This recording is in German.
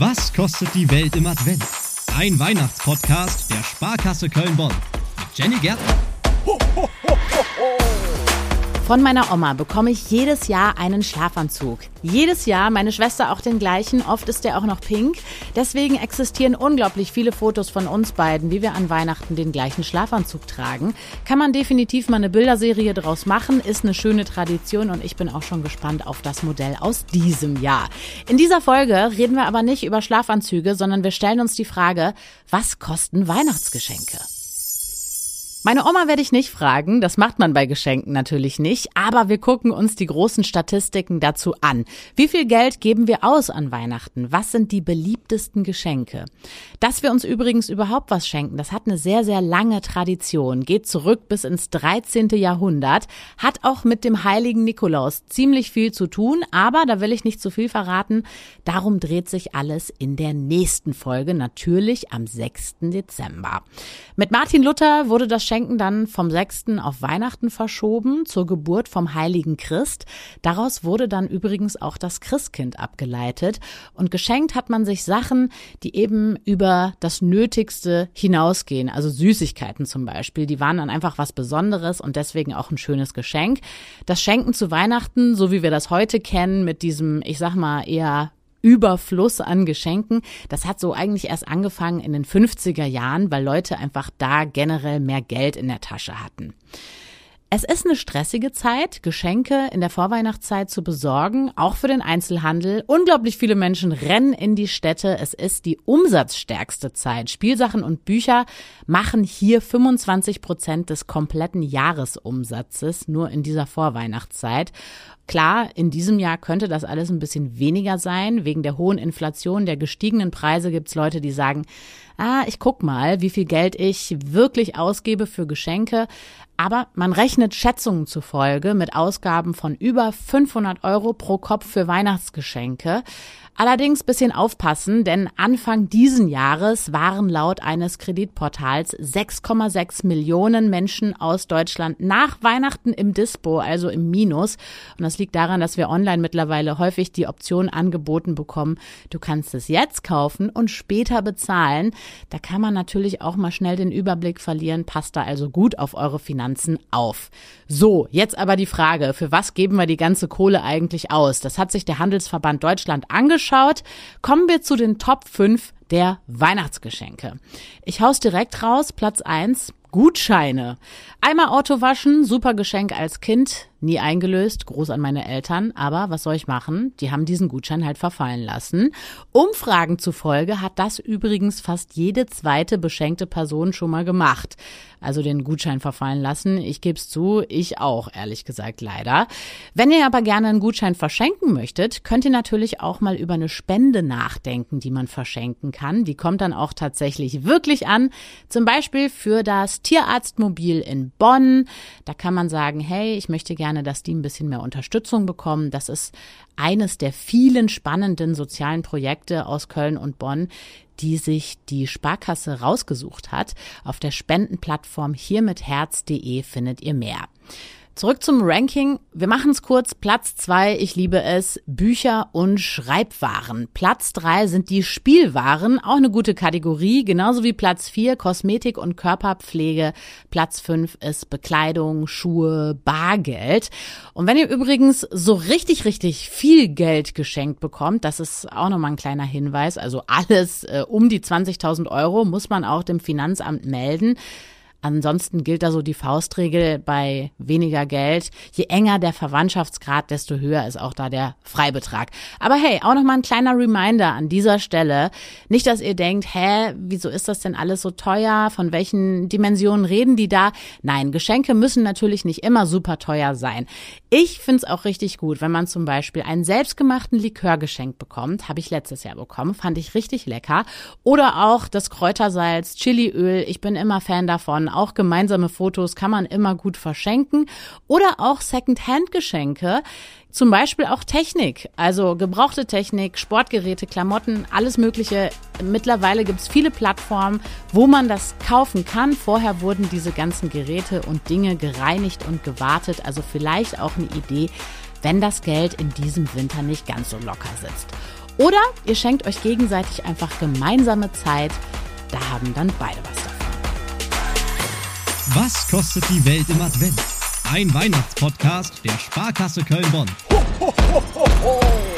Was kostet die Welt im Advent? Ein Weihnachtspodcast der Sparkasse Köln-Bonn mit Jenny Gärtner. Ho, ho, ho, von meiner Oma bekomme ich jedes Jahr einen Schlafanzug. Jedes Jahr, meine Schwester auch den gleichen, oft ist der auch noch pink. Deswegen existieren unglaublich viele Fotos von uns beiden, wie wir an Weihnachten den gleichen Schlafanzug tragen. Kann man definitiv mal eine Bilderserie draus machen, ist eine schöne Tradition und ich bin auch schon gespannt auf das Modell aus diesem Jahr. In dieser Folge reden wir aber nicht über Schlafanzüge, sondern wir stellen uns die Frage, was kosten Weihnachtsgeschenke? Meine Oma werde ich nicht fragen, das macht man bei Geschenken natürlich nicht, aber wir gucken uns die großen Statistiken dazu an. Wie viel Geld geben wir aus an Weihnachten? Was sind die beliebtesten Geschenke? Dass wir uns übrigens überhaupt was schenken, das hat eine sehr, sehr lange Tradition, geht zurück bis ins 13. Jahrhundert, hat auch mit dem heiligen Nikolaus ziemlich viel zu tun, aber da will ich nicht zu viel verraten. Darum dreht sich alles in der nächsten Folge, natürlich am 6. Dezember. Mit Martin Luther wurde das Schenken dann vom 6. auf Weihnachten verschoben zur Geburt vom heiligen Christ. Daraus wurde dann übrigens auch das Christkind abgeleitet. Und geschenkt hat man sich Sachen, die eben über das Nötigste hinausgehen. Also Süßigkeiten zum Beispiel. Die waren dann einfach was Besonderes und deswegen auch ein schönes Geschenk. Das Schenken zu Weihnachten, so wie wir das heute kennen, mit diesem, ich sag mal, eher Überfluss an Geschenken. Das hat so eigentlich erst angefangen in den 50er Jahren, weil Leute einfach da generell mehr Geld in der Tasche hatten. Es ist eine stressige Zeit, Geschenke in der Vorweihnachtszeit zu besorgen, auch für den Einzelhandel. Unglaublich viele Menschen rennen in die Städte. Es ist die umsatzstärkste Zeit. Spielsachen und Bücher machen hier 25 Prozent des kompletten Jahresumsatzes nur in dieser Vorweihnachtszeit. Klar, in diesem Jahr könnte das alles ein bisschen weniger sein. Wegen der hohen Inflation, der gestiegenen Preise gibt's Leute, die sagen, ah, ich guck mal, wie viel Geld ich wirklich ausgebe für Geschenke. Aber man rechnet Schätzungen zufolge mit Ausgaben von über 500 Euro pro Kopf für Weihnachtsgeschenke. Allerdings bisschen aufpassen, denn Anfang diesen Jahres waren laut eines Kreditportals 6,6 Millionen Menschen aus Deutschland nach Weihnachten im Dispo, also im Minus. Und das liegt daran, dass wir online mittlerweile häufig die Option angeboten bekommen, du kannst es jetzt kaufen und später bezahlen. Da kann man natürlich auch mal schnell den Überblick verlieren, passt da also gut auf eure Finanzen auf. So, jetzt aber die Frage, für was geben wir die ganze Kohle eigentlich aus? Das hat sich der Handelsverband Deutschland angeschaut kommen wir zu den Top 5 der Weihnachtsgeschenke. Ich haus direkt raus, Platz 1, Gutscheine. Einmal Auto waschen, super Geschenk als Kind, nie eingelöst, groß an meine Eltern, aber was soll ich machen? Die haben diesen Gutschein halt verfallen lassen. Umfragen zufolge hat das übrigens fast jede zweite beschenkte Person schon mal gemacht. Also den Gutschein verfallen lassen. Ich gebe es zu, ich auch, ehrlich gesagt, leider. Wenn ihr aber gerne einen Gutschein verschenken möchtet, könnt ihr natürlich auch mal über eine Spende nachdenken, die man verschenken kann. Die kommt dann auch tatsächlich wirklich an. Zum Beispiel für das Tierarztmobil in Bonn. Da kann man sagen, hey, ich möchte gerne, dass die ein bisschen mehr Unterstützung bekommen. Das ist eines der vielen spannenden sozialen Projekte aus Köln und Bonn, die sich die Sparkasse rausgesucht hat. Auf der Spendenplattform hiermitherz.de findet ihr mehr. Zurück zum Ranking. Wir machen es kurz. Platz zwei, ich liebe es, Bücher und Schreibwaren. Platz drei sind die Spielwaren, auch eine gute Kategorie, genauso wie Platz vier Kosmetik und Körperpflege. Platz fünf ist Bekleidung, Schuhe, Bargeld. Und wenn ihr übrigens so richtig, richtig viel Geld geschenkt bekommt, das ist auch nochmal ein kleiner Hinweis, also alles äh, um die 20.000 Euro muss man auch dem Finanzamt melden. Ansonsten gilt da so die Faustregel bei weniger Geld. Je enger der Verwandtschaftsgrad, desto höher ist auch da der Freibetrag. Aber hey, auch nochmal ein kleiner Reminder an dieser Stelle. Nicht, dass ihr denkt, hä, wieso ist das denn alles so teuer? Von welchen Dimensionen reden die da? Nein, Geschenke müssen natürlich nicht immer super teuer sein. Ich find's auch richtig gut, wenn man zum Beispiel einen selbstgemachten Likör geschenkt bekommt. Habe ich letztes Jahr bekommen, fand ich richtig lecker. Oder auch das Kräutersalz, Chiliöl. Ich bin immer Fan davon auch gemeinsame Fotos kann man immer gut verschenken oder auch Second-Hand-Geschenke. Zum Beispiel auch Technik, also gebrauchte Technik, Sportgeräte, Klamotten, alles Mögliche. Mittlerweile gibt es viele Plattformen, wo man das kaufen kann. Vorher wurden diese ganzen Geräte und Dinge gereinigt und gewartet. Also vielleicht auch eine Idee, wenn das Geld in diesem Winter nicht ganz so locker sitzt. Oder ihr schenkt euch gegenseitig einfach gemeinsame Zeit. Da haben dann beide was davon. Was kostet die Welt im Advent? Ein Weihnachtspodcast der Sparkasse Köln-Bonn. Ho, ho, ho, ho.